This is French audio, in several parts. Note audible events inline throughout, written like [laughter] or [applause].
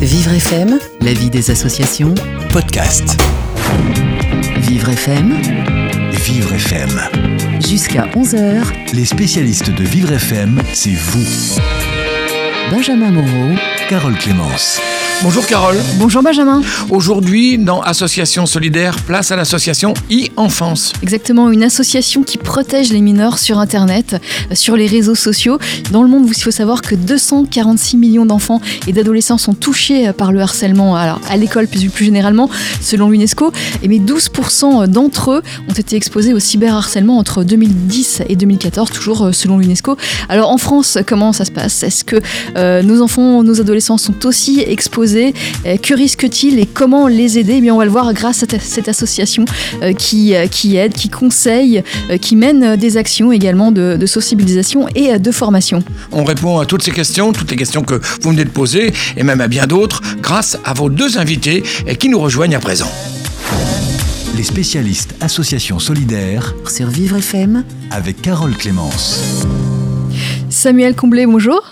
Vivre FM, la vie des associations. Podcast. Vivre FM, Vivre FM. jusqu'à 11h. Les spécialistes de Vivre FM, c'est vous. Benjamin Moreau, Carole Clémence. Bonjour Carole. Bonjour Benjamin. Aujourd'hui, dans Association Solidaire, place à l'association e-enfance. Exactement, une association qui protège les mineurs sur Internet, euh, sur les réseaux sociaux. Dans le monde, il faut savoir que 246 millions d'enfants et d'adolescents sont touchés euh, par le harcèlement alors, à l'école plus, plus généralement, selon l'UNESCO. Et mais 12% d'entre eux ont été exposés au cyberharcèlement entre 2010 et 2014, toujours euh, selon l'UNESCO. Alors en France, comment ça se passe? Est-ce que euh, nos enfants, nos adolescents sont aussi exposés Euh, Que risquent-ils et comment les aider? Eh bien, on va le voir grâce à cette association euh, qui, euh, qui aide, qui conseille, qui mène des actions également de, de sensibilisation et de formation. On répond à toutes ces questions, toutes les questions que vous venez de poser, et même à bien d'autres, grâce à vos deux invités qui nous rejoignent à présent. Les spécialistes Association Solidaire sur Vivre FM, avec Carole Clémence. Samuel Comblé, bonjour.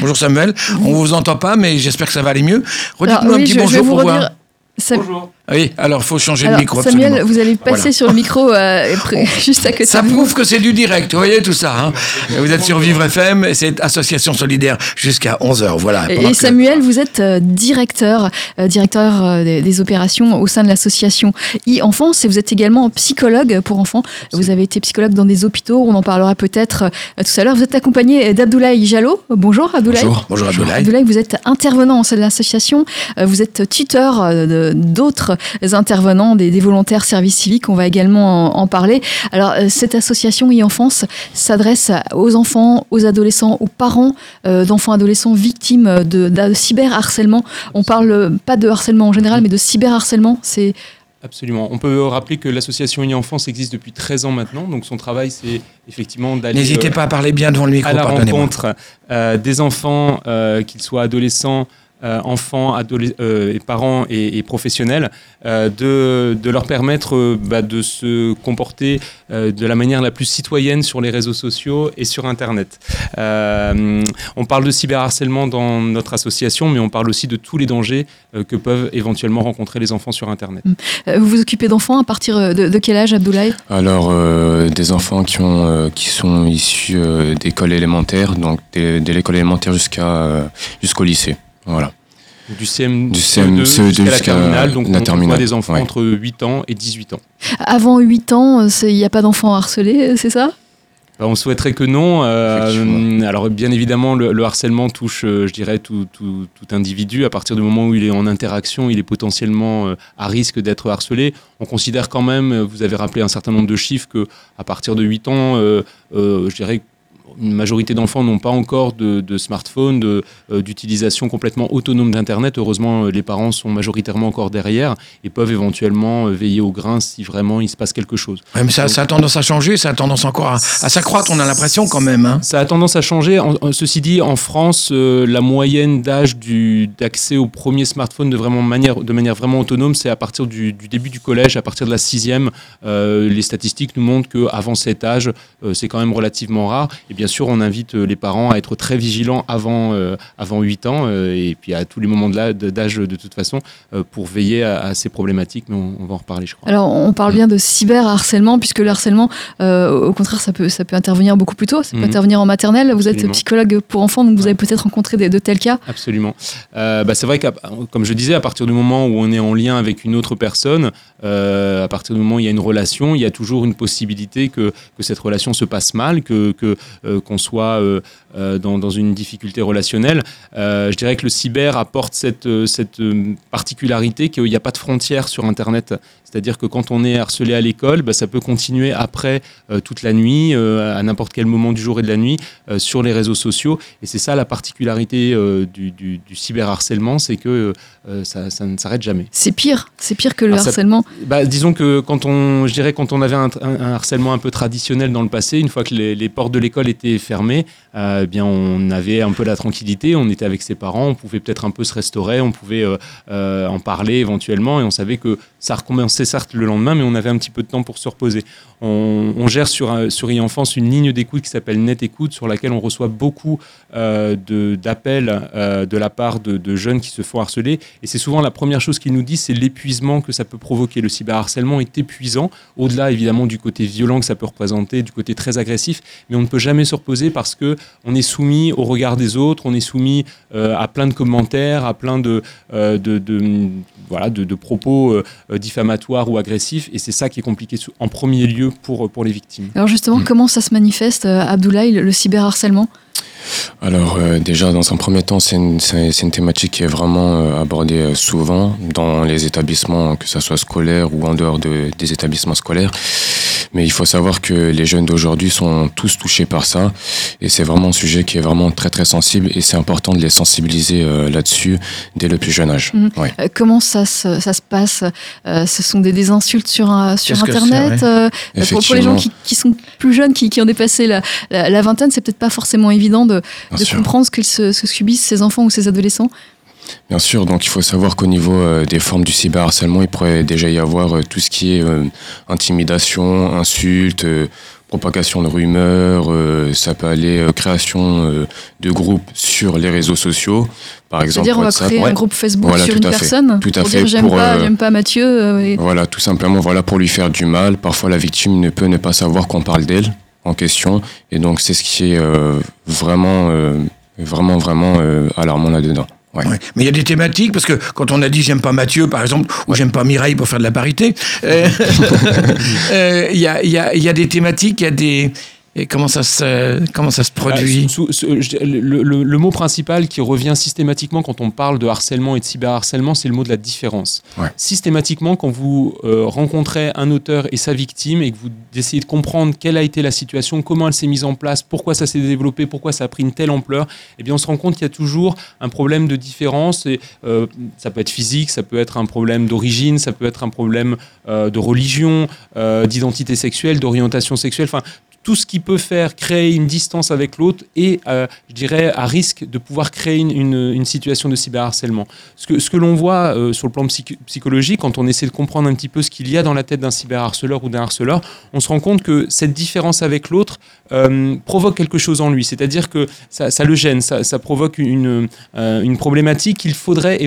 Bonjour Samuel, on vous entend pas, mais j'espère que ça va aller mieux. Redites-nous un oui, petit je, je vais bonjour vous pour redire. voir. Sam- Oui, alors il faut changer Alors, le micro. Samuel, absolument. vous allez passer Voilà. sur le micro euh, [laughs] juste à côté Ça de prouve que c'est du direct, vous voyez tout ça. hein vous êtes sur Vivre FM, et c'est Association Solidaire jusqu'à 11h. Voilà. Et- Pendant Et que- Samuel, vous êtes euh, directeur, euh, directeur euh, des, des opérations au sein de l'association e-enfance et vous êtes également psychologue pour enfants. Vous avez été psychologue dans des hôpitaux, on en parlera peut-être euh, tout à l'heure. Vous êtes accompagné d'Abdoulaye Jallo. Bonjour Abdoulaye. Bonjour, bonjour Abdoulaye. Abdoulaye, vous êtes intervenant au sein de l'association, euh, vous êtes tuteur euh, de- d'autres intervenants, des, des volontaires service civique, on va également en, en parler. Alors, euh, cette association e-enfance s'adresse aux enfants, aux adolescents, aux parents euh, d'enfants adolescents victimes de, de cyberharcèlement. On parle pas de harcèlement en général, mais de cyberharcèlement. C'est Absolument. On peut rappeler que l'association e-enfance existe depuis 13 ans maintenant, donc son travail c'est effectivement d'aller N'hésitez euh, pas à parler bien devant le micro, à la pardonnez-moi. rencontre euh, des enfants, euh, qu'ils soient adolescents, enfants, adole- euh, et parents et, et professionnels, euh, de, de leur permettre euh, bah, de se comporter euh, de la manière la plus citoyenne sur les réseaux sociaux et sur Internet. Euh, on parle de cyberharcèlement dans notre association, mais on parle aussi de tous les dangers euh, que peuvent éventuellement rencontrer les enfants sur Internet. euh, vous vous occupez d'enfants à partir euh, de, de quel âge, Abdoulaye? Alors, euh, des enfants qui, ont, euh, qui sont issus euh, d'écoles élémentaires, donc dès, l'école élémentaire jusqu'à euh, jusqu'au lycée. Voilà. Du CM, Du CM, CE2 CE2 jusqu'à la terminale, donc la on terminale, voit des enfants ouais. entre 8 ans et 18 ans. Avant 8 ans, il n'y a pas d'enfants harcelés, c'est ça? Bah, on souhaiterait que non. euh, alors bien évidemment, le, le harcèlement touche, euh, je dirais, tout, tout- tout individu. À partir du moment où il est en interaction, il est potentiellement euh, à risque d'être harcelé. On considère quand même, vous avez rappelé un certain nombre de chiffres, que à partir de 8 ans, euh, euh, je dirais une majorité d'enfants n'ont pas encore de, de smartphone, euh, d'utilisation complètement autonome d'Internet. Heureusement, euh, les parents sont majoritairement encore derrière et peuvent éventuellement euh, veiller au grain si vraiment il se passe quelque chose. Ouais, mais ça, ça a tendance à changer, ça a tendance encore à, à s'accroître, on a l'impression quand même. hein. Ça a tendance à changer. En- en- ceci dit, en France, euh, la moyenne d'âge d'accès au premier smartphone de, vraiment manière, de manière vraiment autonome, c'est à partir du, du début du collège, à partir de la sixième. Euh, les statistiques nous montrent qu'avant cet âge, c'est quand même relativement rare. Et bien sûr, on invite euh, les parents à être très vigilants avant, euh, avant 8 ans euh, et puis à tous les moments de- d'âge de, toute façon pour veiller à, à ces problématiques. Mais on, on va en reparler, je crois. Alors, on parle bien de cyberharcèlement, puisque le harcèlement, au contraire, ça peut, ça peut intervenir beaucoup plus tôt, ça peut Mhm. intervenir en maternelle. Vous êtes psychologue pour enfants, donc vous avez peut-être rencontré de tels cas. Absolument. Euh, bah, c'est vrai que, comme je disais, à partir du moment où on est en lien avec une autre personne, euh, à partir du moment où il y a une relation, il y a toujours une possibilité que, que cette relation se passe mal, que que, euh, qu'on soit euh, euh, dans, dans une difficulté relationnelle. Euh, je dirais que le cyber apporte cette, euh, cette euh, particularité qu'il n'y a pas de frontières sur Internet. C'est-à-dire que quand on est harcelé à l'école, bah, ça peut continuer après euh, toute la nuit, euh, à n'importe quel moment du jour et de la nuit, euh, sur les réseaux sociaux. Et c'est ça la particularité euh, du, du, du cyberharcèlement, c'est que euh, ça, ça ne s'arrête jamais. C'est pire, c'est pire que le Alors, ça- harcèlement. Bah, disons que quand on, je dirais quand on avait un, un- un harcèlement un peu traditionnel dans le passé, une fois que les, les portes de l'école étaient fermées, euh, eh bien on avait un peu la tranquillité, on était avec ses parents, on pouvait peut-être un peu se restaurer, on pouvait euh, euh, en parler éventuellement, et on savait que ça recommençait certes le lendemain, mais on avait un petit peu de temps pour se reposer. On, gère sur, un- sur e-enfance une ligne d'écoute qui s'appelle Net Écoute, sur laquelle on reçoit beaucoup euh, d'appels euh, de la part de, de jeunes qui se font harceler. Et c'est souvent la première chose qu'ils nous disent, c'est l'épuisement que ça peut provoquer. Le cyberharcèlement est épuisant, au-delà évidemment du côté violent que ça peut représenter, du côté très agressif, mais on ne peut jamais se reposer parce que on est soumis au regard des autres, on est soumis euh, à plein de commentaires, à plein de, euh, de, de- voilà, de, de propos euh, diffamatoires ou agressifs, et c'est ça qui est compliqué en premier lieu pour, pour les victimes. Alors justement, Mm. comment ça se manifeste, Abdoulaye, le, le cyberharcèlement? Alors euh, déjà, dans un premier temps, c'est une, une thématique qui est vraiment euh, abordée euh, souvent dans les établissements, que ce soit scolaires ou en dehors de- des établissements scolaires. Mais il faut savoir que les jeunes d'aujourd'hui sont tous touchés par ça. Et c'est vraiment un sujet qui est vraiment très très sensible. Et c'est important de les sensibiliser euh, là-dessus dès le plus jeune âge. Mhm. Ouais. Euh, Comment ça se, ça se passe Euh, Ce sont des, des insultes sur, sur Internet euh, pour, pour les gens qui, qui sont plus jeunes, qui, qui ont dépassé la, la- la vingtaine, c'est peut-être pas forcément évident de, de comprendre ce que se, se subissent ces enfants ou ces adolescents. Bien sûr, donc il faut savoir qu'au niveau euh, des formes du cyberharcèlement, il pourrait déjà y avoir euh, tout ce qui est euh, intimidation, insulte, propagation de rumeurs, ça peut aller création de groupes sur les réseaux sociaux, par exemple C'est-à-dire, on va créer Ouais. un groupe Facebook Voilà, sur une personne Tout à pour fait, dire j'aime pas, j'aime pas Mathieu. et- Voilà, tout simplement, voilà pour lui faire du mal. Parfois, la victime ne peut ne pas savoir qu'on parle d'elle en question, et donc c'est ce qui est vraiment, vraiment, vraiment alarmant là-dedans. Ouais. Ouais. Mais il y a des thématiques, parce que quand on a dit j'aime pas Mathieu, par exemple, ou j'aime pas Mireille pour faire de la parité, euh, [laughs] [laughs] euh, il y, a, il y a- il y a des thématiques, il y a des. Et comment ça se, comment ça se produit Ah, sous- sous- je dirais, le, le- le mot principal qui revient systématiquement quand on parle de harcèlement et de cyberharcèlement, c'est le mot de la différence. Ouais. Systématiquement, quand vous euh, rencontrez un auteur et sa victime et que vous essayez de comprendre quelle a été la situation, comment elle s'est mise en place, pourquoi ça s'est développé, pourquoi ça a pris une telle ampleur, eh bien on se rend compte qu'il y a toujours un problème de différence. Et, euh, ça peut être physique, ça peut être un problème d'origine, ça peut être un problème euh, de religion, euh, d'identité sexuelle, d'orientation sexuelle. Enfin, tout ce qui peut faire créer une distance avec l'autre et, euh, je dirais, à risque de pouvoir créer une, une- situation de cyberharcèlement. Ce que, ce que l'on voit euh, sur le plan psych- psychologique, quand on essaie de comprendre un petit peu ce qu'il y a dans la tête d'un cyberharceleur ou d'un harceleur, on se rend compte que cette différence avec l'autre euh, provoque quelque chose en lui. C'est-à-dire que ça, ça le gêne, ça, ça provoque une, une problématique qu'il faudrait,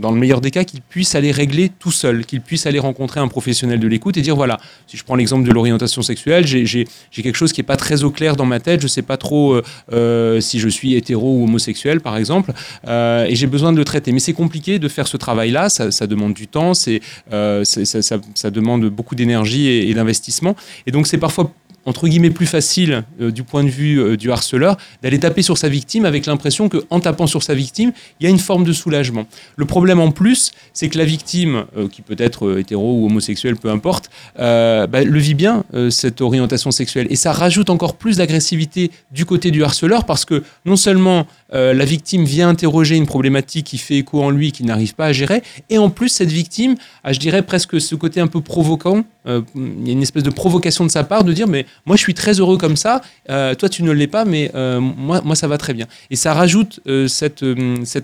dans le meilleur des cas, qu'il puisse aller régler tout seul, qu'il puisse aller rencontrer un professionnel de l'écoute et dire voilà, si je prends l'exemple de l'orientation sexuelle, j'ai j'ai quelque chose qui n'est pas très au clair dans ma tête, je ne sais pas trop euh, euh, si je suis hétéro ou homosexuel, par exemple, euh, et j'ai besoin de le traiter. Mais c'est compliqué de faire ce travail-là, ça, ça demande du temps, c'est ça- ça demande beaucoup d'énergie et, et d'investissement. Et donc c'est parfois entre guillemets plus facile euh, du point de vue euh, du harceleur d'aller taper sur sa victime avec l'impression qu'en tapant sur sa victime, il y a une forme de soulagement. Le problème en plus, c'est que la victime, euh, qui peut être hétéro ou homosexuelle, peu importe, bah, le vit bien, cette orientation sexuelle. Et ça rajoute encore plus d'agressivité du côté du harceleur parce que non seulement euh, la victime vient interroger une problématique qui fait écho en lui, qu'il n'arrive pas à gérer, et en plus cette victime a, je dirais, presque ce côté un peu provoquant, euh, il y a une espèce de provocation de sa part de dire mais moi je suis très heureux comme ça, euh, toi tu ne l'es pas, mais moi, ça va très bien. Et ça rajoute cette,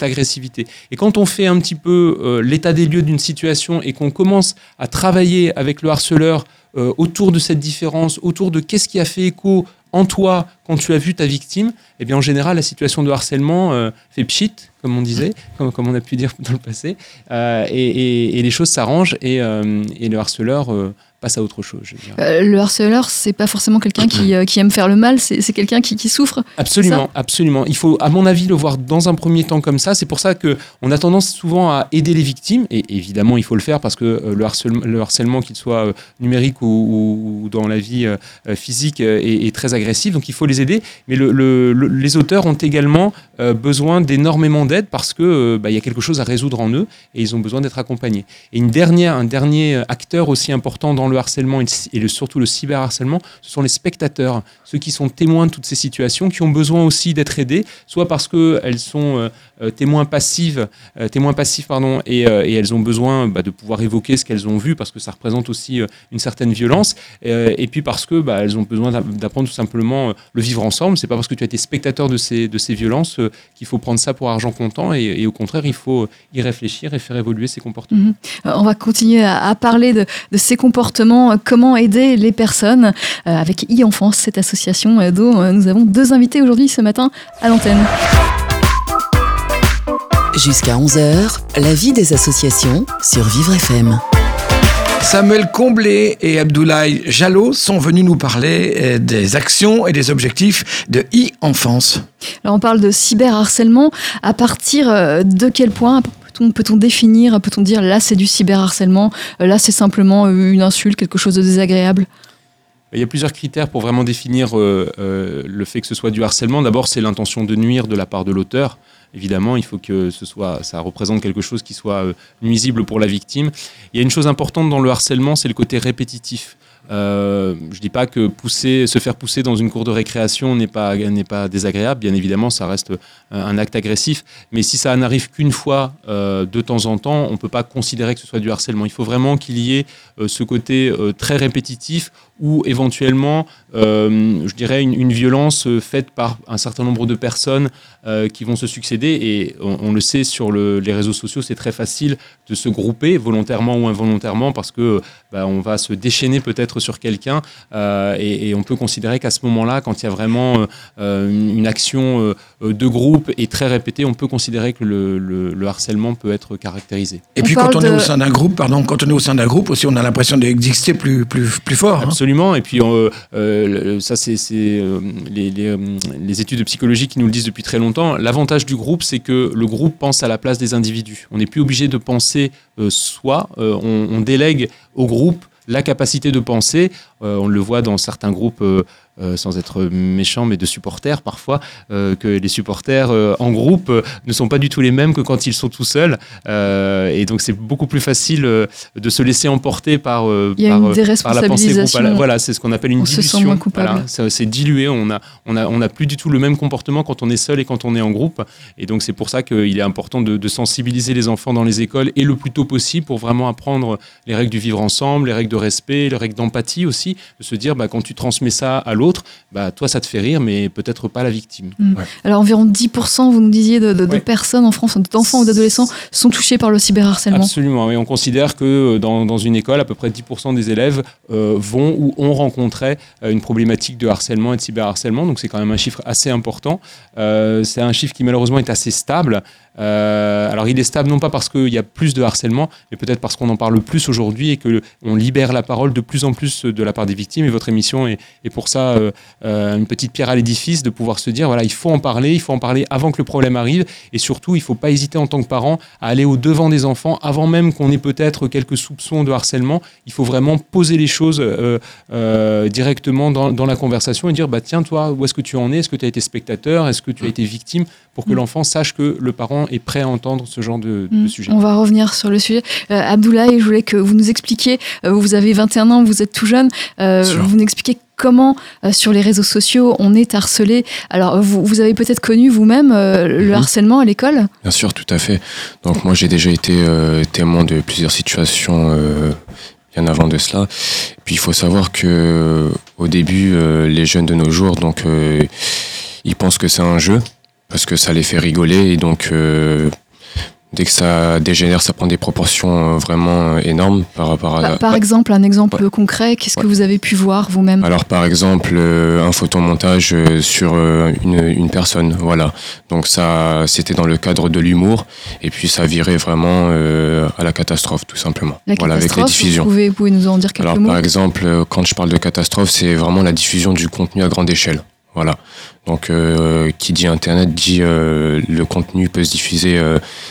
agressivité. Et quand on fait un petit peu l'état des lieux d'une situation et qu'on commence à travailler avec le harceleur autour de cette différence, autour de qu'est-ce qui a fait écho en toi quand tu as vu ta victime, eh bien en général la situation de harcèlement euh, fait pchit, comme on disait, [laughs] comme, comme on a pu dire [laughs] dans le passé, euh, et, et- et les choses s'arrangent et, euh, et le harceleur passe à autre chose. Je. Euh, le harceleur, c'est pas forcément quelqu'un qui, euh, qui aime faire le mal, c'est quelqu'un qui, qui souffre. Absolument, absolument. Il faut, à mon avis, le voir dans un premier temps comme ça. C'est pour ça que on a tendance souvent à aider les victimes, et évidemment, il faut le faire parce que euh, le harcèlement, le harcèlement qu'il soit numérique ou, dans la vie physique, est, est très agressif. Donc, il faut les aider. Mais le- le- le- les auteurs ont également besoin d'énormément d'aide parce que bah, il y a quelque chose à résoudre en eux et ils ont besoin d'être accompagnés. Et une dernière, un dernier acteur aussi important dans le harcèlement et, le, surtout le cyberharcèlement, ce sont les spectateurs, ceux qui sont témoins de toutes ces situations, qui ont besoin aussi d'être aidés, soit parce qu'elles sont euh, euh, témoins passives, euh, témoins passifs pardon, et, elles ont besoin bah, de pouvoir évoquer ce qu'elles ont vu parce que ça représente aussi une certaine violence, et puis parce que bah, elles ont besoin d'apprendre tout simplement le vivre ensemble. C'est pas parce que tu as été spectateur de ces, de ces violences qu'il faut prendre ça pour argent comptant, et, au contraire, il faut y réfléchir et faire évoluer ses comportements. Mhm. On va continuer à, parler de, ces comportements, comment aider les personnes avec e-enfance, cette association dont nous avons deux invités aujourd'hui ce matin à l'antenne. Jusqu'à 11h, la vie des associations sur Vivre FM. Samuel Comblé et Abdoulaye Jalot sont venus nous parler euh, des actions et des objectifs de e-enfance. Alors on parle de cyberharcèlement. À partir euh, de quel point peut-on définir, peut-on dire là c'est du cyberharcèlement, euh, là c'est simplement une insulte, quelque chose de désagréable? Il y a plusieurs critères pour vraiment définir le fait que ce soit du harcèlement. D'abord, c'est l'intention de nuire de la part de l'auteur évidemment, il faut que ce soit, ça représente quelque chose qui soit euh, nuisible pour la victime. Il y a une chose importante dans le harcèlement, c'est le côté répétitif. Euh, je ne dis pas que pousser, se faire pousser dans une cour de récréation n'est pas, pas désagréable. Bien évidemment, ça reste un acte agressif. Mais si ça n'arrive qu'une fois euh, de temps en temps, on ne peut pas considérer que ce soit du harcèlement. Il faut vraiment qu'il y ait ce côté très répétitif ou éventuellement, je dirais, une, violence faite par un certain nombre de personnes qui vont se succéder et on, le sait sur les réseaux sociaux, c'est très facile de se grouper volontairement ou involontairement parce que bah, on va se déchaîner peut-être sur quelqu'un euh, et, on peut considérer qu'à ce moment-là, quand il y a vraiment euh, une action euh, de groupe et très répétée, on peut considérer que le, harcèlement peut être caractérisé. Et puis quand on est au sein d'un groupe, pardon, quand on est au sein d'un groupe aussi, on a l'impression d'exister plus, plus, plus fort. Hein. Absolument. Et puis ça, c'est les, les, les études de psychologie qui nous le disent depuis très longtemps. L'avantage du groupe, c'est que le groupe pense à la place des individus. On n'est plus obligé de penser euh, soi, euh, on, délègue au groupe la capacité de penser. Euh, on le voit dans certains groupes euh, sans être méchant, mais de supporters parfois, euh, que les supporters euh, en groupe ne sont pas du tout les mêmes que quand ils sont tout seuls. et donc c'est beaucoup plus facile de se laisser emporter par, par, la pensée groupe. Voilà, c'est ce qu'on appelle une dilution. Voilà, c'est dilué. On a, on, a, on a plus du tout le même comportement quand on est seul et quand on est en groupe. Et donc c'est pour ça qu'il est important de, sensibiliser les enfants dans les écoles et le plus tôt possible pour vraiment apprendre les règles du vivre ensemble, les règles de respect, les règles d'empathie aussi, de se dire bah, quand tu transmets ça à l'autre, bah, toi, ça te fait rire, mais peut-être pas la victime. Mm. Alors, environ 10%, vous nous disiez, de, personnes en France, d'enfants ou d'adolescents, sont touchés par le cyberharcèlement. Absolument, oui. On considère que euh, dans, dans une école, à peu près 10% des élèves euh, vont ou ont rencontré euh, une problématique de harcèlement et de cyberharcèlement. Donc, c'est quand même un chiffre assez important. c'est un chiffre qui, malheureusement, est assez stable. Euh, alors il est stable non pas parce qu'il y a plus de harcèlement, mais peut-être parce qu'on en parle plus aujourd'hui et qu'on libère la parole de plus en plus de la part des victimes. Et votre émission est, pour ça euh, euh, une petite pierre à l'édifice de pouvoir se dire, voilà, il faut en parler, il faut en parler avant que le problème arrive. Et surtout, il ne faut pas hésiter en tant que parent à aller au devant des enfants avant même qu'on ait peut-être quelques soupçons de harcèlement. Il faut vraiment poser les choses directement dans, dans, la conversation et dire, bah, tiens, toi, où est-ce que tu en es? Est-ce que tu as été spectateur? Est-ce que tu as été victime? Pour que mm. l'enfant sache que le parent est prêt à entendre ce genre de, mm. sujet. On va revenir sur le sujet. Euh, Abdoulaye, je voulais que vous nous expliquiez, euh, vous avez 21 ans, vous êtes tout jeune, euh, vous nous expliquez comment sur les réseaux sociaux on est harcelé. Alors vous, vous avez peut-être connu vous-même le mhm. harcèlement à l'école? Bien sûr, tout à fait. Donc moi j'ai déjà été témoin de plusieurs situations bien avant de cela. puis il faut savoir que au début les jeunes de nos jours donc ils pensent que c'est un jeu parce que ça les fait rigoler et donc euh, dès que ça dégénère, ça prend des proportions euh, vraiment euh, énormes par rapport à. Par, par exemple, un exemple concret, qu'est-ce que vous avez pu voir vous-même? Alors, par exemple, un photomontage sur une, une, personne, voilà. Donc ça, c'était dans le cadre de l'humour, et puis ça virait vraiment à la catastrophe, tout simplement. La voilà, avec les diffusions. Vous pouvez, vous pouvez nous en dire quelques Alors, mots? par exemple, quand je parle de catastrophe, c'est vraiment la diffusion du contenu à grande échelle. Voilà. Donc, euh, qui dit Internet dit euh, le contenu peut se diffuser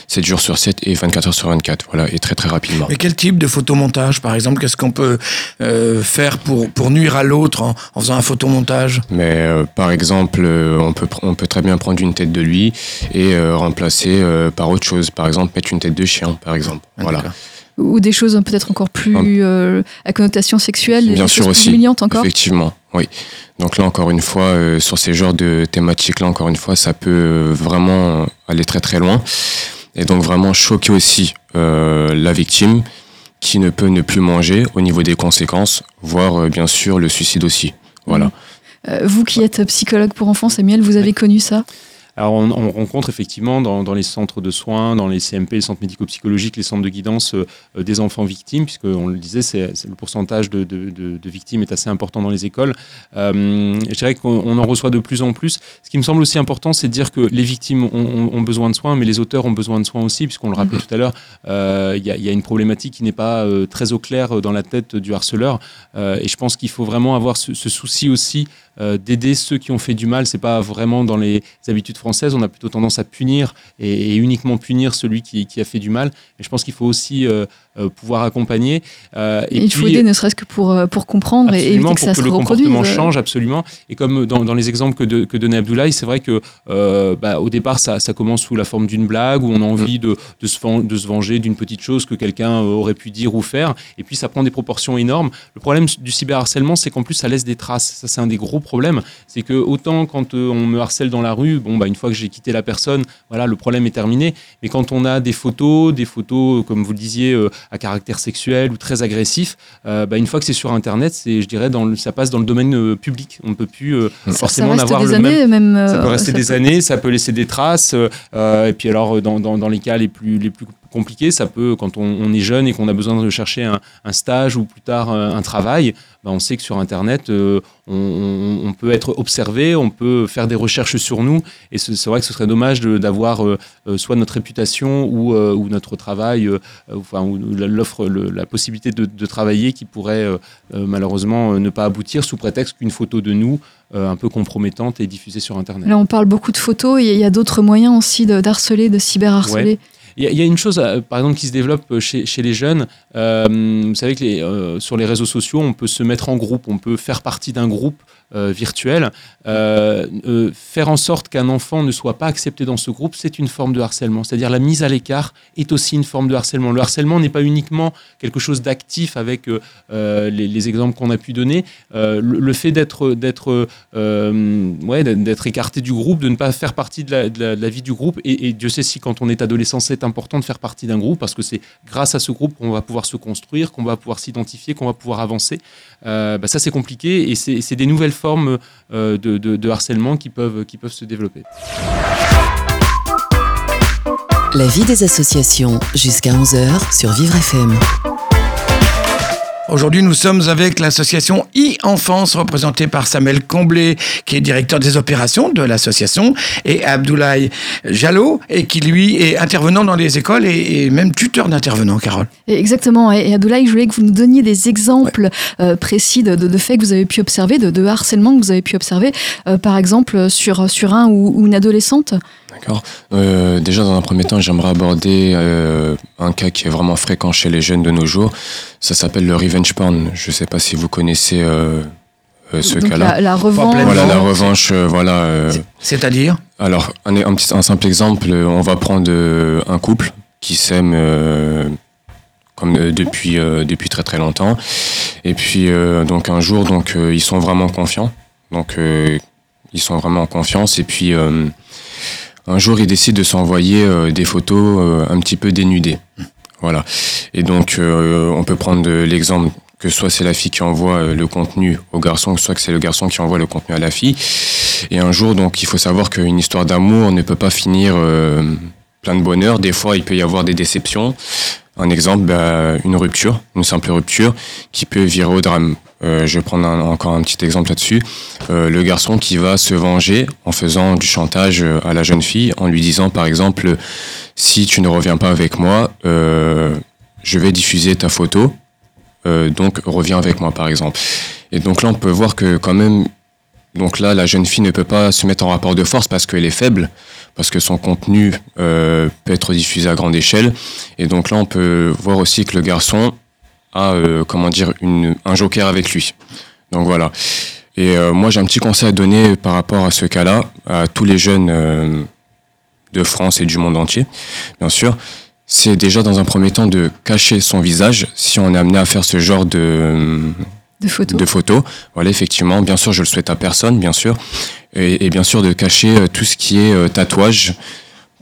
7 euh, jours sur 7 et 24 heures sur 24. Voilà, et très très rapidement. Mais quel type de photomontage, par exemple Qu'est-ce qu'on peut faire pour, pour nuire à l'autre en, faisant un photomontage? Mais par exemple, on peut, on peut très bien prendre une tête de lui et remplacer par autre chose. Par exemple, mettre une tête de chien, par exemple. Ah, voilà. Ou des choses peut-être encore plus euh, à connotation sexuelle, Bien des sûr choses plus aussi. humiliantes encore Effectivement, oui. Donc là, encore une fois, euh, sur ces genres de thématiques-là, encore une fois, ça peut euh, vraiment aller très très loin. Et donc vraiment choquer aussi euh, la victime qui ne peut ne plus manger au niveau des conséquences, voire bien sûr le suicide aussi. Voilà. Euh, vous qui êtes psychologue pour enfants, Samuel, vous avez connu ça? Alors, on, on rencontre effectivement dans, dans les centres de soins, dans les CMP, les centres médico-psychologiques, les centres de guidance, euh, euh, des enfants victimes, puisque on le disait, c'est le pourcentage de, de- de- de victimes est assez important dans les écoles. Euh, je dirais qu'on on en reçoit de plus en plus. Ce qui me semble aussi important, c'est de dire que les victimes ont, ont- ont besoin de soins, mais les auteurs ont besoin de soins aussi, puisqu'on le rappelait tout à l'heure, euh, il y, a- il y a une problématique qui n'est pas très au clair dans la tête du harceleur. Et je pense qu'il faut vraiment avoir ce, ce souci aussi d'aider ceux qui ont fait du mal. C'est pas vraiment dans les habitudes françaises. On a plutôt tendance à punir et, uniquement punir celui qui, qui a fait du mal. Et je pense qu'il faut aussi euh, pouvoir accompagner. Euh, et Il faut aider ne serait-ce que pour, euh, pour comprendre et éviter que pour ça que se le reproduise. comportement change, absolument. Et comme dans, dans les exemples que, de- que donnait Abdoulaye, c'est vrai que euh, bah, au départ, ça, ça commence sous la forme d'une blague où on a envie de, de, se, de se venger d'une petite chose que quelqu'un euh, aurait pu dire ou faire. Et puis, ça prend des proportions énormes. Le problème du cyberharcèlement, c'est qu'en plus, ça laisse des traces. Ça, c'est un des gros problèmes. C'est que autant quand euh, on me harcèle dans la rue, bon, bah, une fois que j'ai quitté la personne, voilà, le problème est terminé. Mais quand on a des photos, des photos, euh, comme vous le disiez, euh, à caractère sexuel ou très agressif, euh, bah, une fois que c'est sur Internet, c'est, je dirais, dans le- ça passe dans le domaine euh, public. On ne peut plus euh, Ça, forcément reste n'avoir des le même. années, même. Ça peut rester des peut- années, ça peut laisser des traces. et puis alors, dans, dans, dans les cas les plus, les plus compliqués, ça peut, quand on, on est jeune et qu'on a besoin de chercher un, un stage ou plus tard un, un travail, bah, on sait que sur Internet, euh, on, peut être observé, on peut faire des recherches sur nous. Et c'est vrai que ce serait dommage de- d'avoir euh, euh, soit notre réputation ou, euh, ou notre travail, euh, euh, enfin, ou l'offre, la possibilité de, de travailler qui pourrait euh, euh, malheureusement euh, ne pas aboutir sous prétexte qu'une photo de nous euh, un peu compromettante est diffusée sur Internet. Là, on parle beaucoup de photos. Il y a- il y a, d'autres moyens aussi de- d'harceler, de, cyberharceler. Il y, a- une chose, euh, par exemple, qui se développe chez, chez les jeunes. Euh, vous savez que euh, sur les réseaux sociaux, on peut se mettre en groupe, on peut faire partie d'un groupe euh, virtuel. Euh, euh, faire en sorte qu'un enfant ne soit pas accepté dans ce groupe, c'est une forme de harcèlement. C'est-à-dire la mise à l'écart est aussi une forme de harcèlement. Le harcèlement n'est pas uniquement quelque chose d'actif avec les, les exemples qu'on a pu donner. Le, fait d'être d'être ouais, d'être écarté du groupe, de ne pas faire partie de la, vie du groupe. Et, et Dieu sait si quand on est adolescent, c'est important de faire partie d'un groupe parce que c'est grâce à ce groupe qu'on va pouvoir se construire, qu'on va pouvoir s'identifier, qu'on va pouvoir avancer. Bah, ça, c'est compliqué et c'est des nouvelles formes euh, de, harcèlement qui peuvent, qui peuvent se développer. La vie des associations jusqu'à 11h sur Vivre FM. Aujourd'hui, nous sommes avec l'association e-enfance représentée par Samuel Comblé, qui est directeur des opérations de l'association, et Abdoulaye Jallo, et qui lui est intervenant dans les écoles et, et même tuteur d'intervenants, Carole. Exactement. Et et Abdoulaye, je voulais que vous nous donniez des exemples euh, précis de, de- de faits que vous avez pu observer, de, de harcèlement que vous avez pu observer, euh, par exemple sur, sur un ou une adolescente. D'accord. Euh, déjà, dans un premier temps, j'aimerais aborder euh, un cas qui est vraiment fréquent chez les jeunes de nos jours. Ça s'appelle le revenge porn. Je ne sais pas si vous connaissez euh, euh, ce cas-là. la, la revanche. Voilà, la revanche, euh, voilà. euh, C'est-à-dire alors, un, un petit, un simple exemple, on va prendre euh, un couple qui s'aime euh, comme euh, depuis euh, depuis très très longtemps, et puis euh, donc un jour, donc euh, ils sont vraiment confiants, donc euh, ils sont vraiment en confiance, et puis euh, un jour ils décident de s'envoyer euh, des photos euh, un petit peu dénudées, voilà, et donc euh, on peut prendre l'exemple que soit c'est la fille qui envoie le contenu au garçon, soit que c'est le garçon qui envoie le contenu à la fille. Et un jour, donc, il faut savoir qu'une histoire d'amour ne peut pas finir plein de bonheur. Des fois, il peut y avoir des déceptions. Un exemple, bah, une rupture, une simple rupture, qui peut virer au drame. Euh, je vais prendre encore un petit exemple là-dessus. Euh, le garçon qui va se venger en faisant du chantage euh, à la jeune fille, en lui disant, par exemple, si tu ne reviens pas avec moi, je vais diffuser ta photo. Donc, reviens avec moi, par exemple. Et donc là, on peut voir que quand même, donc là, la jeune fille ne peut pas se mettre en rapport de force parce qu'elle est faible, parce que son contenu peut être diffusé à grande échelle. Et donc là, on peut voir aussi que le garçon a, euh, comment dire, une, un joker avec lui. Donc voilà. Et euh, moi, j'ai un petit conseil à donner par rapport à ce cas-là à tous les jeunes euh, de France et du monde entier, bien sûr. c'est déjà dans un premier temps de cacher son visage si on est amené à faire ce genre de, De photos. de photos. Voilà, effectivement, bien sûr, je le souhaite à personne, bien sûr. Et, et bien sûr, de cacher euh, tout ce qui est euh, tatouage,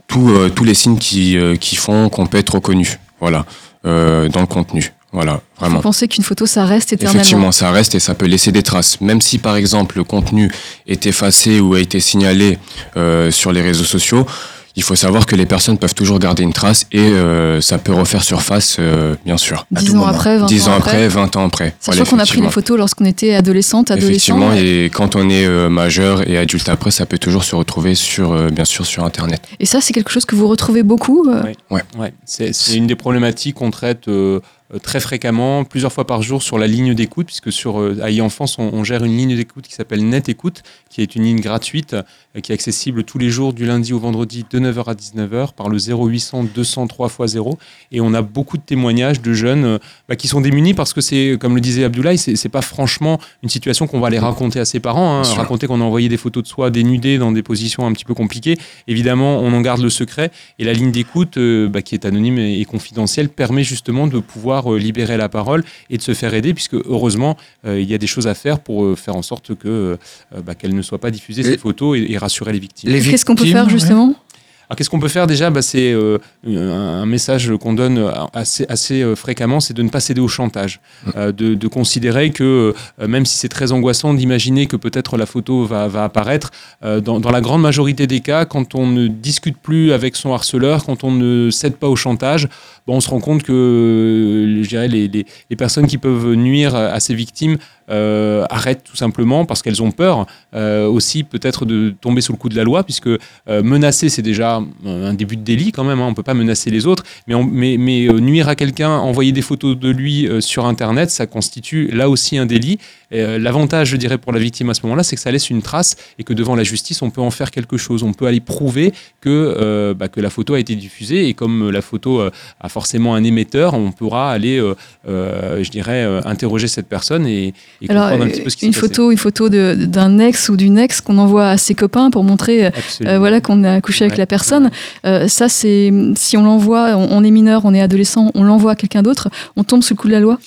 tout, euh, tous les signes qui, qui font qu'on peut être reconnu. Voilà, dans le contenu. Voilà, Vous vraiment. pensez qu'une photo, ça reste éternellement Effectivement, ça reste et ça peut laisser des traces. Même si, par exemple, le contenu est effacé ou a été signalé euh, sur les réseaux sociaux, il faut savoir que les personnes peuvent toujours garder une trace et euh, ça peut refaire surface, euh, bien sûr. à 10 tout ans après, 20 10 ans ans après. après, 20 ans après. Sachant Voilà, qu'on a pris les photos lorsqu'on était adolescente, adolescent. Effectivement, et quand on est euh, majeur et adulte après, ça peut toujours se retrouver sur, euh, bien sûr, sur Internet. Et ça, c'est quelque chose que vous retrouvez beaucoup. euh, Ouais. Ouais, c'est une des problématiques qu'on traite très fréquemment, plusieurs fois par jour sur la ligne d'écoute, puisque sur euh, AI Enfance, on, on gère une ligne d'écoute qui s'appelle Net Écoute, qui est une ligne gratuite, euh, qui est accessible tous les jours du lundi au vendredi de 9h à 19h par le 0800 203 x 0. Et on a beaucoup de témoignages de jeunes euh, bah, qui sont démunis parce que c'est, comme le disait Abdoulaye, c'est c'est pas franchement une situation qu'on va aller raconter à ses parents. hein. Raconter qu'on a envoyé des photos de soi dénudées dans des positions un petit peu compliquées. Évidemment, on en garde le secret. Et la ligne d'écoute, euh, bah, qui est anonyme et, et confidentielle, permet justement de pouvoir euh, libérer la parole et de se faire aider, puisque heureusement, euh, il y a des choses à faire pour euh, faire en sorte que euh, bah, qu'elles ne soient pas diffusées, Et- ces photos, et, et rassurer les victimes. Les Qu'est-ce qu'on peut faire ouais. justement Alors qu'est-ce qu'on peut faire déjà? Bah, C'est euh, un, message qu'on donne assez, assez euh, fréquemment, c'est de ne pas céder au chantage, Euh, de, de considérer que euh, même si c'est très angoissant d'imaginer que peut-être la photo va, va apparaître, euh, dans, dans la grande majorité des cas, quand on ne discute plus avec son harceleur, quand on ne cède pas au chantage, on se rend compte que je dirais, les, personnes qui peuvent nuire à ces victimes euh, arrêtent tout simplement parce qu'elles ont peur euh, aussi peut-être de tomber sous le coup de la loi, puisque euh, menacer, c'est déjà un début de délit quand même. hein. On ne peut pas menacer les autres, mais, nuire à quelqu'un, envoyer des photos de lui sur Internet, ça constitue là aussi un délit. L'avantage, je dirais, pour la victime à ce moment-là, c'est que ça laisse une trace et que devant la justice, on peut en faire quelque chose. On peut aller prouver que, bah, que la photo a été diffusée et comme la photo a forcément un émetteur, on pourra aller, euh, euh, je dirais, euh, interroger cette personne et, et Alors, comprendre un petit peu ce qui une passé. photo, une photo d'un ex ou d'une ex qu'on envoie à ses copains pour montrer voilà, qu'on a couché avec la personne. Ça, c'est si on l'envoie, on, on est mineur, on est adolescent, on l'envoie à quelqu'un d'autre, on tombe sous le coup de la loi?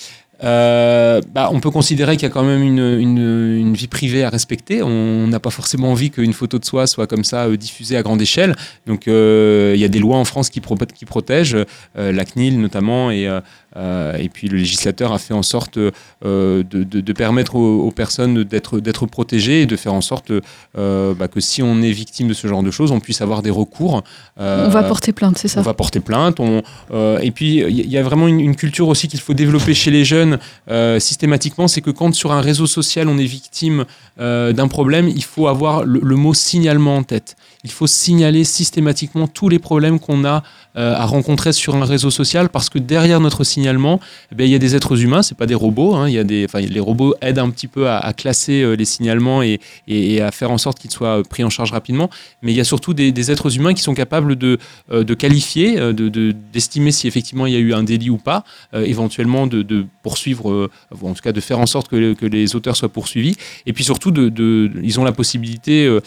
Euh, bah, on peut considérer qu'il y a quand même une, une- une vie privée à respecter. On n'a pas forcément envie qu'une photo de soi soit comme ça euh, diffusée à grande échelle. Donc euh, il y a des lois en France qui, pro- qui protègent, euh, la CNIL notamment, et, et puis le législateur a fait en sorte euh, de, de- de permettre aux, aux personnes d'être protégées et de faire en sorte euh, bah, que si on est victime de ce genre de choses, on puisse avoir des recours. Euh, on va porter plainte, c'est ça. on va porter plainte. On, euh, et puis, il y, a vraiment une, une culture aussi qu'il faut développer chez les jeunes euh, systématiquement. C'est que quand sur un réseau social, on est victime euh, d'un problème, il faut avoir le, le mot signalement en tête. Il faut signaler systématiquement tous les problèmes qu'on a euh, à rencontrer sur un réseau social parce que derrière notre signalement, eh bien, il y a des êtres humains, c'est pas des robots. hein. les robots aident un petit peu à, classer euh, les signalements et, à faire en sorte qu'ils soient euh, pris en charge rapidement. Mais il y a surtout des, êtres humains qui sont capables de, euh, qualifier, de- de- d'estimer si effectivement il y a eu un délit ou pas, éventuellement de, poursuivre, ou en tout cas de faire en sorte que, les auteurs soient poursuivis. Et puis surtout, ils ont la possibilité,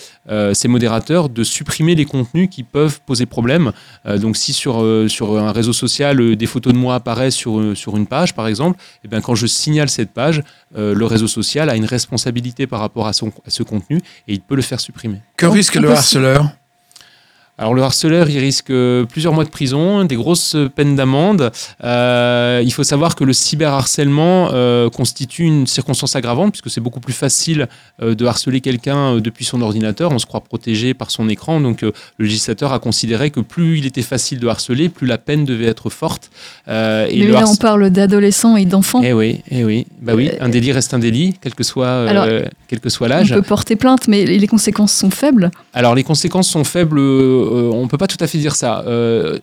ces modérateurs, de supprimer les contenus qui peuvent poser problème. Donc si sur, un réseau social, des photos de moi apparaissent sur, euh, sur une page, par exemple, et bien quand je signale cette page, euh, le réseau social a une responsabilité par rapport à, son, à ce contenu et il peut le faire supprimer. Que risque le harceleur? Alors le harceleur, il risque euh, plusieurs mois de prison, des grosses peines d'amende. Euh, il faut savoir que le cyberharcèlement euh, constitue une circonstance aggravante puisque c'est beaucoup plus facile euh, de harceler quelqu'un euh, depuis son ordinateur. On se croit protégé par son écran. Donc euh, le législateur a considéré que plus il était facile de harceler, plus la peine devait être forte. Euh, et Mais le là, on parle d'adolescents et d'enfants. Eh oui, eh oui, bah oui, un délit reste un délit, quel que soit, euh, quel que soit On l'âge. peut porter plainte, mais les conséquences sont faibles. Alors les conséquences sont faibles, euh, on ne peut pas tout à fait dire ça. Euh,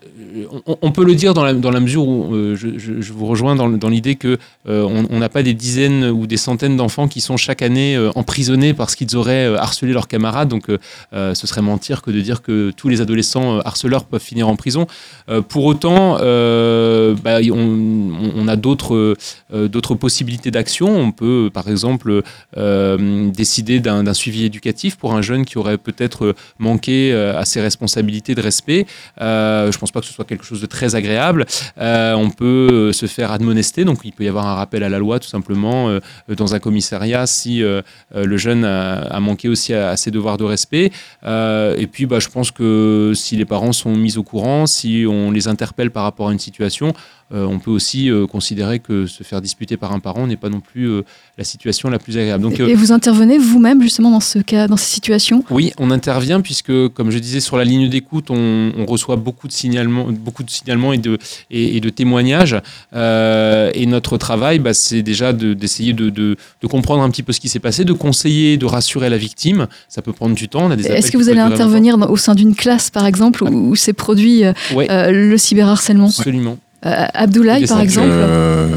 on, on peut le dire dans la, dans la mesure où euh, je, je- vous rejoins dans, dans l'idée que euh, on on n'a pas des dizaines ou des centaines d'enfants qui sont chaque année euh, emprisonnés parce qu'ils auraient euh, harcelé leurs camarades. Donc euh, euh, ce serait mentir que de dire que tous les adolescents euh, harceleurs peuvent finir en prison. Euh, pour autant, euh, bah, on, on- on a d'autres euh, d'autres possibilités d'action. On peut, par exemple, euh, décider d'un suivi éducatif pour un jeune qui aurait peut-être manqué euh, à ses responsabilités de respect. je ne pense pas que ce soit quelque chose de très agréable. on peut se faire admonester, donc il peut y avoir un rappel à la loi tout simplement dans un commissariat si le jeune a, manqué aussi à, ses devoirs de respect. et puis, bah, je pense que si les parents sont mis au courant, si on les interpelle par rapport à une situation, euh, on peut aussi euh, considérer que se faire disputer par un parent n'est pas non plus euh, la situation la plus agréable. Donc, et vous intervenez vous-même justement dans ce cas, dans ces situations? Oui, on intervient puisque, comme je disais, sur la ligne d'écoute, on, reçoit beaucoup de signalements, beaucoup de signalements et de, et, de témoignages. et notre travail, bah, c'est déjà d'essayer de, de, comprendre un petit peu ce qui s'est passé, de conseiller, de rassurer la victime. Ça peut prendre du temps. Est-ce que vous allez intervenir au sein d'une classe, par exemple, où, s'est produit le cyberharcèlement? Absolument. Euh, Abdoulaye, par exemple euh,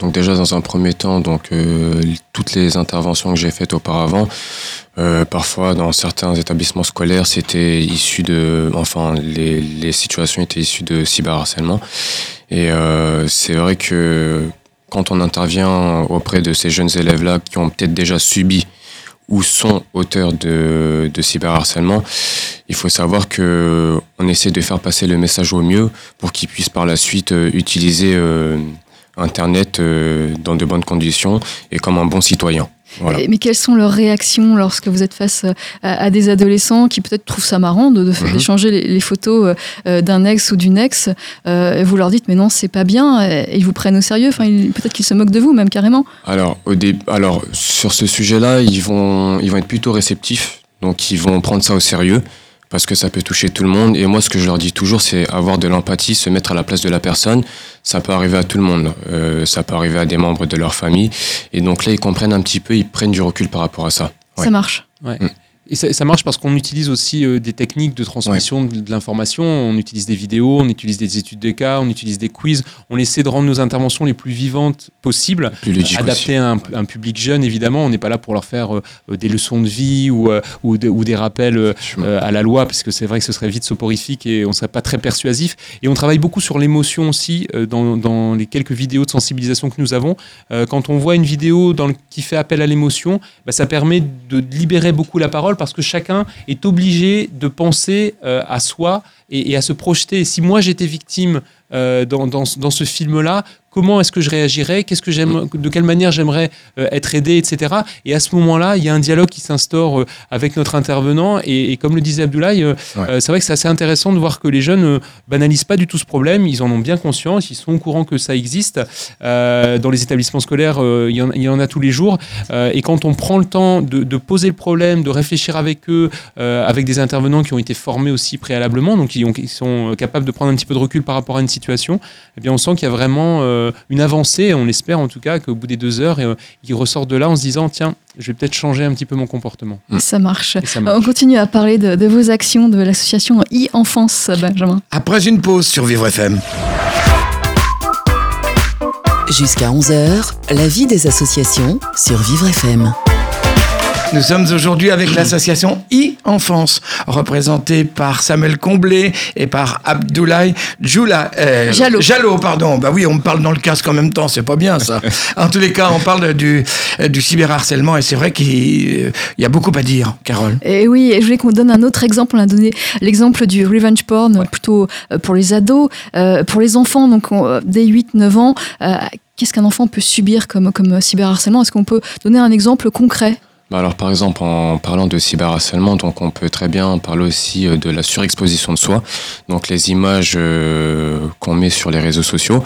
donc déjà dans un premier temps, donc euh, toutes les interventions que j'ai faites auparavant, parfois dans certains établissements scolaires, c'était issu de, enfin les, les, situations étaient issues de cyberharcèlement. Et c'est vrai que quand on intervient auprès de ces jeunes élèves-là qui ont peut-être déjà subi ou sont auteurs de, de cyberharcèlement, il faut savoir que on essaie de faire passer le message au mieux pour qu'ils puissent par la suite euh, utiliser euh, Internet euh, dans de bonnes conditions et comme un bon citoyen. Mais quelles sont leurs réactions lorsque vous êtes face euh, à, des adolescents qui peut-être trouvent ça marrant de, mhm. d'échanger les, photos euh, euh, d'un ex ou d'une ex et Vous leur dites mais non c'est pas bien et ils vous prennent au sérieux. Enfin peut-être qu'ils se moquent de vous même carrément. Alors au alors sur ce sujet-là ils vont ils vont être plutôt réceptifs donc ils vont prendre ça au sérieux parce que ça peut toucher tout le monde. Et moi, ce que je leur dis toujours, c'est avoir de l'empathie, se mettre à la place de la personne. Ça peut arriver à tout le monde. Euh, ça peut arriver à des membres de leur famille. Et donc là, ils comprennent un petit peu, ils prennent du recul par rapport à ça. Ça marche. Ouais. Mm. Et ça, marche parce qu'on utilise aussi euh, des techniques de transmission de, l'information. On utilise des vidéos, on utilise des études de cas, on utilise des quiz. On essaie de rendre nos interventions les plus vivantes possibles, adaptées à un, public jeune évidemment. On n'est pas là pour leur faire euh, des leçons de vie ou, euh, ou, des rappels à la loi, parce que c'est vrai que ce serait vite soporifique et on ne serait pas très persuasif. Et on travaille beaucoup sur l'émotion aussi dans, dans, les quelques vidéos de sensibilisation que nous avons. quand on voit une vidéo dans qui fait appel à l'émotion, bah, ça permet de libérer beaucoup la parole parce que chacun est obligé de penser euh, à soi et, à se projeter. Si moi j'étais victime euh, dans, ce film-là, comment est-ce que je réagirais, qu'est-ce que j'aime, de quelle manière j'aimerais euh, être aidé, etc. Et à ce moment-là, il y a un dialogue qui s'instaure euh, avec notre intervenant. Et, comme le disait Abdoulaye, c'est vrai que c'est assez intéressant de voir que les jeunes ne banalisent pas du tout ce problème. Ils en ont bien conscience, ils sont au courant que ça existe. dans les établissements scolaires, il y, en, il, y en, a tous les jours. et quand on prend le temps de, de, poser le problème, de réfléchir avec eux, avec des intervenants qui ont été formés aussi préalablement, donc qui, ont, qui sont capables de prendre un petit peu de recul par rapport à une situation eh bien, on sent qu'il y a vraiment euh, une avancée. On espère en tout cas qu'au bout des deux heures, euh, il ressort de là en se disant tiens, je vais peut-être changer un petit peu mon comportement. Ça marche. On continue à parler de, vos actions de l'association e-enfance, Benjamin. Après une pause sur Vivre FM. Jusqu'à 11h, la vie des associations sur Vivre FM. Nous sommes aujourd'hui avec l'association e-enfance, représentée par Samuel Comblé et par Abdoulaye Djoula, euh, Jallo. pardon. Bah oui, on me parle dans le casque en même temps, c'est pas bien ça. en tous les cas, on parle du, du cyberharcèlement et c'est vrai qu'il y a beaucoup à dire, Carole. Et oui, et je voulais qu'on donne un autre exemple. On a donné l'exemple du revenge porn, plutôt euh, pour les ados, euh, pour les enfants, donc dès 8-9 ans. Qu'est-ce qu'un enfant peut subir comme, comme cyberharcèlement? Est-ce qu'on peut donner un exemple concret? Bah alors par exemple en parlant de cyberharcèlement, donc on peut très bien parler aussi euh, de la surexposition de soi, donc les images euh, qu'on met sur les réseaux sociaux.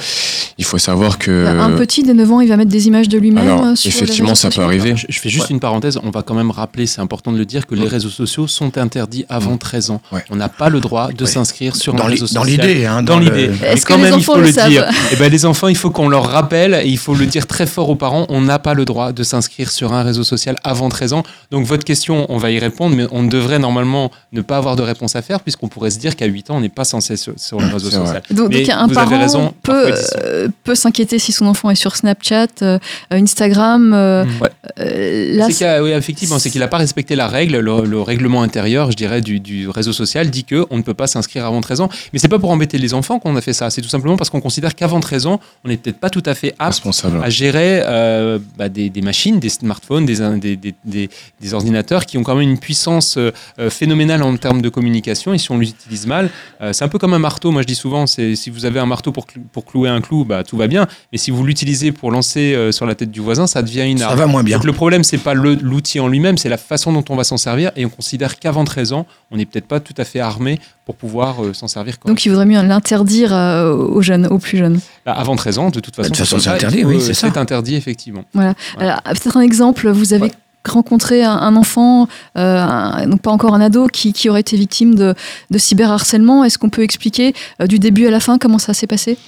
Il faut savoir que un petit de 9 ans, il va mettre des images de lui-même. Euh, sur effectivement, ça peut arriver. je, fais juste une parenthèse. On va quand même rappeler, c'est important de le dire, que les réseaux sociaux sont interdits avant 13 ans. On n'a pas le droit de s'inscrire sur un réseau social. Dans l'idée, hein, dans, l'idée. Et quand même, il faut le, dire. Et eh ben les enfants, il faut qu'on leur rappelle et il faut le dire très fort aux parents. On n'a pas le droit de s'inscrire sur un réseau social avant 13 13 ans. Donc votre question, on va y répondre, mais on devrait normalement ne pas avoir de réponse à faire puisqu'on pourrait se dire qu'à 8 ans, on n'est pas censé sur, sur le réseau social. Donc, Mais donc un vous avez parent raison, peut, euh, peut s'inquiéter si son enfant est sur Snapchat, euh, Instagram. euh, Ouais. euh, là, C'est qu'il a- oui, effectivement, c'est qu'il n'a pas respecté la règle, le, le règlement intérieur, je dirais, du, du réseau social dit que on ne peut pas s'inscrire avant 13 ans. Mais c'est pas pour embêter les enfants qu'on a fait ça. C'est tout simplement parce qu'on considère qu'avant 13 ans, on n'est peut-être pas tout à fait apte à gérer euh, bah, des, des machines, des smartphones, des, des, des, des- des ordinateurs qui ont quand même une puissance euh, euh, phénoménale en termes de communication. Et si on l'utilise mal, euh, c'est un peu comme un marteau. Moi, je dis souvent, c'est si vous avez un marteau pour, clou- pour clouer un clou, bah, tout va bien. Mais si vous l'utilisez pour lancer sur la tête du voisin, ça devient une Ça arme. va moins bien. Donc le problème, c'est pas le- l'outil en lui-même, c'est la façon dont on va s'en servir. Et on considère qu'avant 13 ans, on n'est peut-être pas tout à fait armé pour pouvoir euh, s'en servir. correctement. donc il vaudrait mieux l'interdire euh, aux jeunes, aux plus jeunes. Bah, avant 13 ans, de toute façon, de toute façon, c'est ça, interdit, oui, c'est ça. C'est interdit, effectivement. Voilà. Alors, Peut-être un exemple, vous avez Ouais. Rencontré un, enfant, euh, donc pas encore un ado, qui, aurait été victime de, de cyberharcèlement. Est-ce qu'on peut expliquer euh, du début à la fin comment ça s'est passé?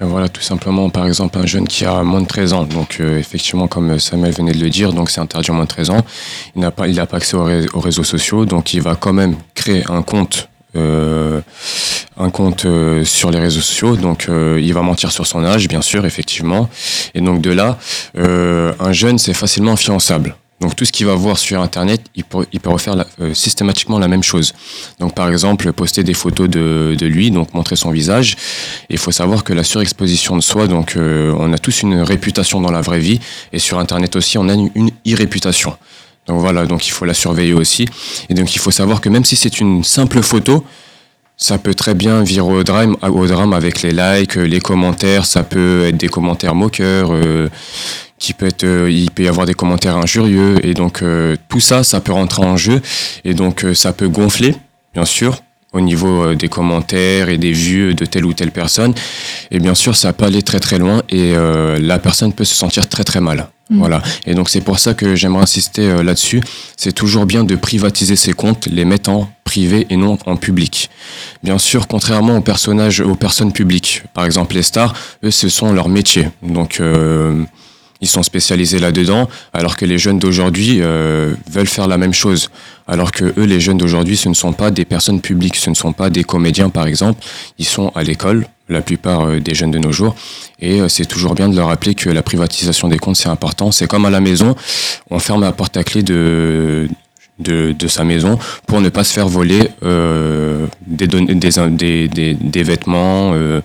Ben voilà, tout simplement, par exemple, un jeune qui a moins de 13 ans. Donc, euh, effectivement, comme Samuel venait de le dire, donc c'est interdit à moins de 13 ans. Il n'a pas, il n'a pas accès aux, ré- aux réseaux sociaux, donc il va quand même créer un compte. un compte sur les réseaux sociaux donc il va mentir sur son âge bien sûr effectivement et donc de là un jeune c'est facilement influençable donc tout ce qu'il va voir sur internet il peut, refaire euh, systématiquement la même chose. Donc par exemple poster des photos de, lui donc montrer son visage. Il faut savoir que la surexposition de soi, donc euh, on a tous une réputation dans la vraie vie, et sur Internet aussi, on a une, irréputation. Donc voilà, donc il faut la surveiller aussi. Et donc il faut savoir que même si c'est une simple photo, ça peut très bien virer au drame, au drame avec les likes, les commentaires, ça peut être des commentaires moqueurs, euh, qui peut être, euh, il peut y avoir des commentaires injurieux, et donc euh, tout ça, ça peut rentrer en jeu, et donc euh, ça peut gonfler, bien sûr, au niveau euh, des commentaires et des vues de telle ou telle personne. Et bien sûr, ça peut aller très très loin et euh, la personne peut se sentir très très mal. Mm. Voilà. Et donc c'est pour ça que j'aimerais insister là-dessus. C'est toujours bien de privatiser ses comptes, les mettre en privé et non en public. Bien sûr, contrairement aux personnages, aux personnes publiques, par exemple les stars, eux ce sont leur métier. Donc euh, ils sont spécialisés là-dedans, alors que les jeunes d'aujourd'hui euh, veulent faire la même chose. Alors que eux, les jeunes d'aujourd'hui, ce ne sont pas des personnes publiques, ce ne sont pas des comédiens, par exemple. Ils sont à l'école, la plupart euh, des jeunes de nos jours. Et euh, c'est toujours bien de leur rappeler que la privatisation des comptes, c'est important. C'est comme à la maison, on ferme la porte à clé de, de, de sa maison pour ne pas se faire voler euh, des, des, des, des vêtements, euh,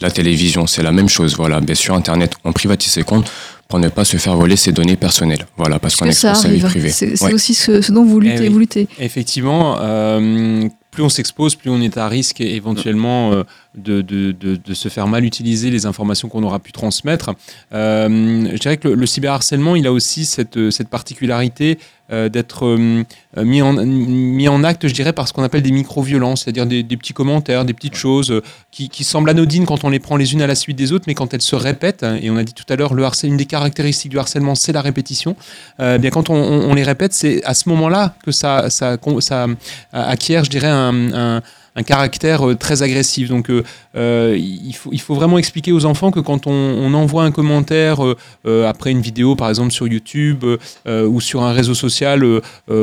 la télévision. C'est la même chose. Voilà. Ben, sur Internet, on privatise ses comptes pour ne pas se faire voler ses données personnelles. Voilà, parce qu'on expose sa vie privée. C'est c'est Ouais. aussi ce, ce dont vous luttez. Eh oui. vous luttez. Effectivement, euh, plus on s'expose, plus on est à risque éventuellement euh, de, se faire mal utiliser les informations qu'on aura pu transmettre. Euh, je dirais que le, le cyberharcèlement, il a aussi cette, cette particularité euh, d'être euh, mis, en, acte, je dirais, par ce qu'on appelle des micro-violences, c'est-à-dire des, petits commentaires, des petites choses euh, qui, semblent anodines quand on les prend les unes à la suite des autres, mais quand elles se répètent, hein, et on a dit tout à l'heure, une des caractéristiques du harcèlement, c'est la répétition. Euh, eh bien quand on, les répète, c'est à ce moment-là que ça, acquiert, je dirais, un- un caractère euh, très agressif. Donc, euh, euh, il, faut, il faut vraiment expliquer aux enfants que quand on, envoie un commentaire après une vidéo, par exemple sur YouTube ou sur un réseau social,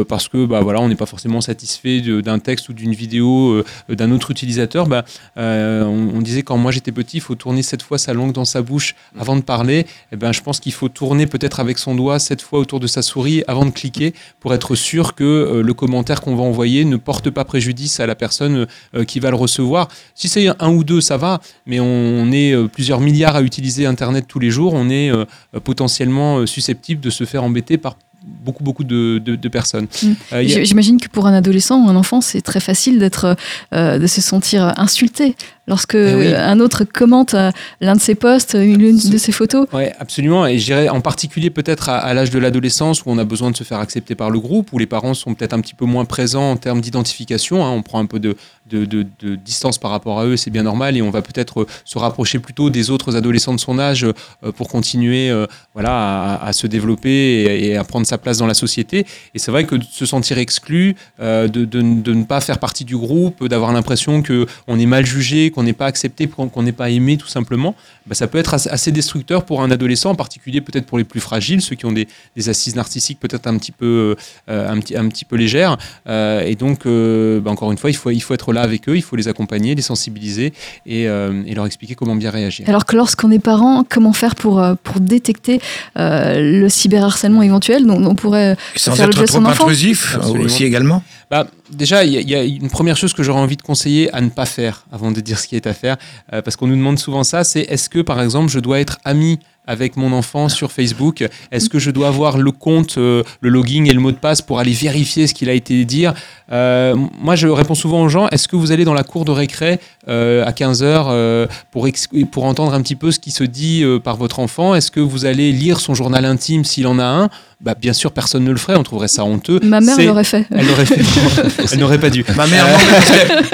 parce que bah, voilà, on n'est pas forcément satisfait d'un texte ou d'une vidéo d'un autre utilisateur, bah, on, disait quand moi j'étais petit, il faut tourner sept fois sa langue dans sa bouche avant de parler. Eh ben, je pense qu'il faut tourner peut-être avec son doigt sept fois autour de sa souris avant de cliquer pour être sûr que le commentaire qu'on va envoyer ne porte pas préjudice à la personne qui va le recevoir. Si c'est un ou deux, ça va, mais on est euh, plusieurs milliards à utiliser Internet tous les jours, on est euh, potentiellement euh, susceptible de se faire embêter par beaucoup beaucoup de, de- de personnes. Mm. Euh, J'imagine que pour un adolescent ou un enfant, c'est très facile d'être, euh, de se sentir insulté lorsque Eh oui. un autre commente euh, l'un de ses posts, l'une de ses photos. Oui, absolument. Et je dirais en particulier peut-être à, à l'âge de l'adolescence où on a besoin de se faire accepter par le groupe, où les parents sont peut-être un petit peu moins présents en termes d'identification. hein. On prend un peu de, de, de- de distance par rapport à eux, c'est bien normal. Et on va peut-être euh, se rapprocher plutôt des autres adolescents de son âge euh, pour continuer euh, voilà, à, à se développer et, et à prendre sa place dans la société. Et c'est vrai que de se sentir exclu, euh, de, de- de ne pas faire partie du groupe, d'avoir l'impression qu'on est mal jugé, qu'on n'est pas accepté, qu'on n'est pas aimé tout simplement, bah, ça peut être assez destructeur pour un adolescent, en particulier peut-être pour les plus fragiles, ceux qui ont des, assises narcissiques peut-être un petit peu, euh, un petit, un petit peu légères. Euh, et donc, euh, bah, encore une fois, il faut, il faut être là avec eux, il faut les accompagner, les sensibiliser et, et leur expliquer comment bien réagir. Alors que lorsqu'on est parent, comment faire pour, pour détecter le cyberharcèlement éventuel? Dont on pourrait Sans faire être trop intrusif aussi également bah, Déjà, il y, a une première chose que j'aurais envie de conseiller à ne pas faire avant de dire ce qui est à faire, parce qu'on nous demande souvent ça, c'est est-ce que par exemple je dois être ami avec mon enfant sur Facebook Est-ce que je dois avoir le compte, euh, le login et le mot de passe pour aller vérifier ce qu'il a été dire? Euh, Moi, je réponds souvent aux gens est-ce que vous allez dans la cour de récré euh, à 15h pour, pour entendre un petit peu ce qui se dit par votre enfant? Est-ce que vous allez lire son journal intime s'il en a un? Bah, bien sûr, personne ne le ferait, on trouverait ça honteux. Ma mère l'aurait fait. [laughs] Elle l'aurait fait. [laughs] elle n'aurait pas dû. Ma mère,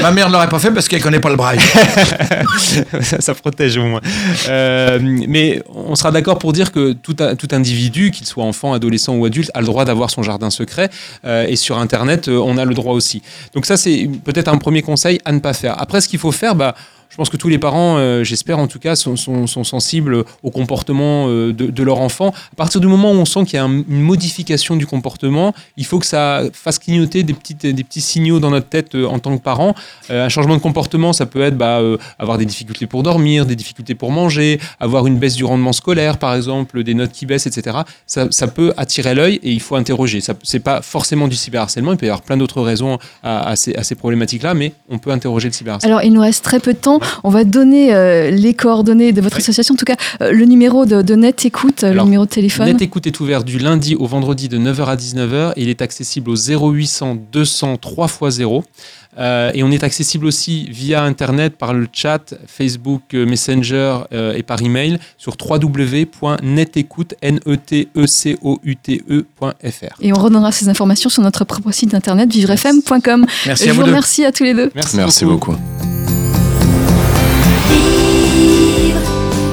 ma mère ne l'aurait pas fait parce qu'elle connaît pas le braille. [laughs] ça, protège au moins. mais on sera d'accord pour dire que tout, individu, qu'il soit enfant, adolescent ou adulte, a le droit d'avoir son jardin secret. Euh, et sur Internet, euh, on a le droit aussi. Donc ça, c'est peut-être un premier conseil à ne pas faire. Après, ce qu'il faut faire, bah, je pense que tous les parents, euh, j'espère en tout cas, sont, sensibles au comportement euh, de, leur enfant. À partir du moment où on sent qu'il y a une modification du comportement, il faut que ça fasse clignoter des, petits signaux dans notre tête euh, en tant que parent. un changement de comportement, ça peut être bah, avoir des difficultés pour dormir, des difficultés pour manger, avoir une baisse du rendement scolaire, par exemple, des notes qui baissent, etc. Ça, peut attirer l'œil et il faut interroger. Ce n'est pas forcément du cyberharcèlement, il peut y avoir plein d'autres raisons à ces problématiques-là, mais on peut interroger le cyberharcèlement. Alors, il nous reste très peu de temps. On va donner euh, les coordonnées de votre association, en tout cas euh, le numéro de, Net Écoute, le numéro de téléphone. Net Écoute est ouvert du lundi au vendredi de 9h à 19h et il est accessible au 0800 200 3 x 0. et on est accessible aussi via Internet par le chat, Facebook euh, Messenger et par email sur www.netecoute.fr. Et on redonnera ces informations sur notre propre site internet vivrefm.com. Merci à vous. Je vous remercie à tous les deux. Merci, beaucoup.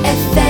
FM.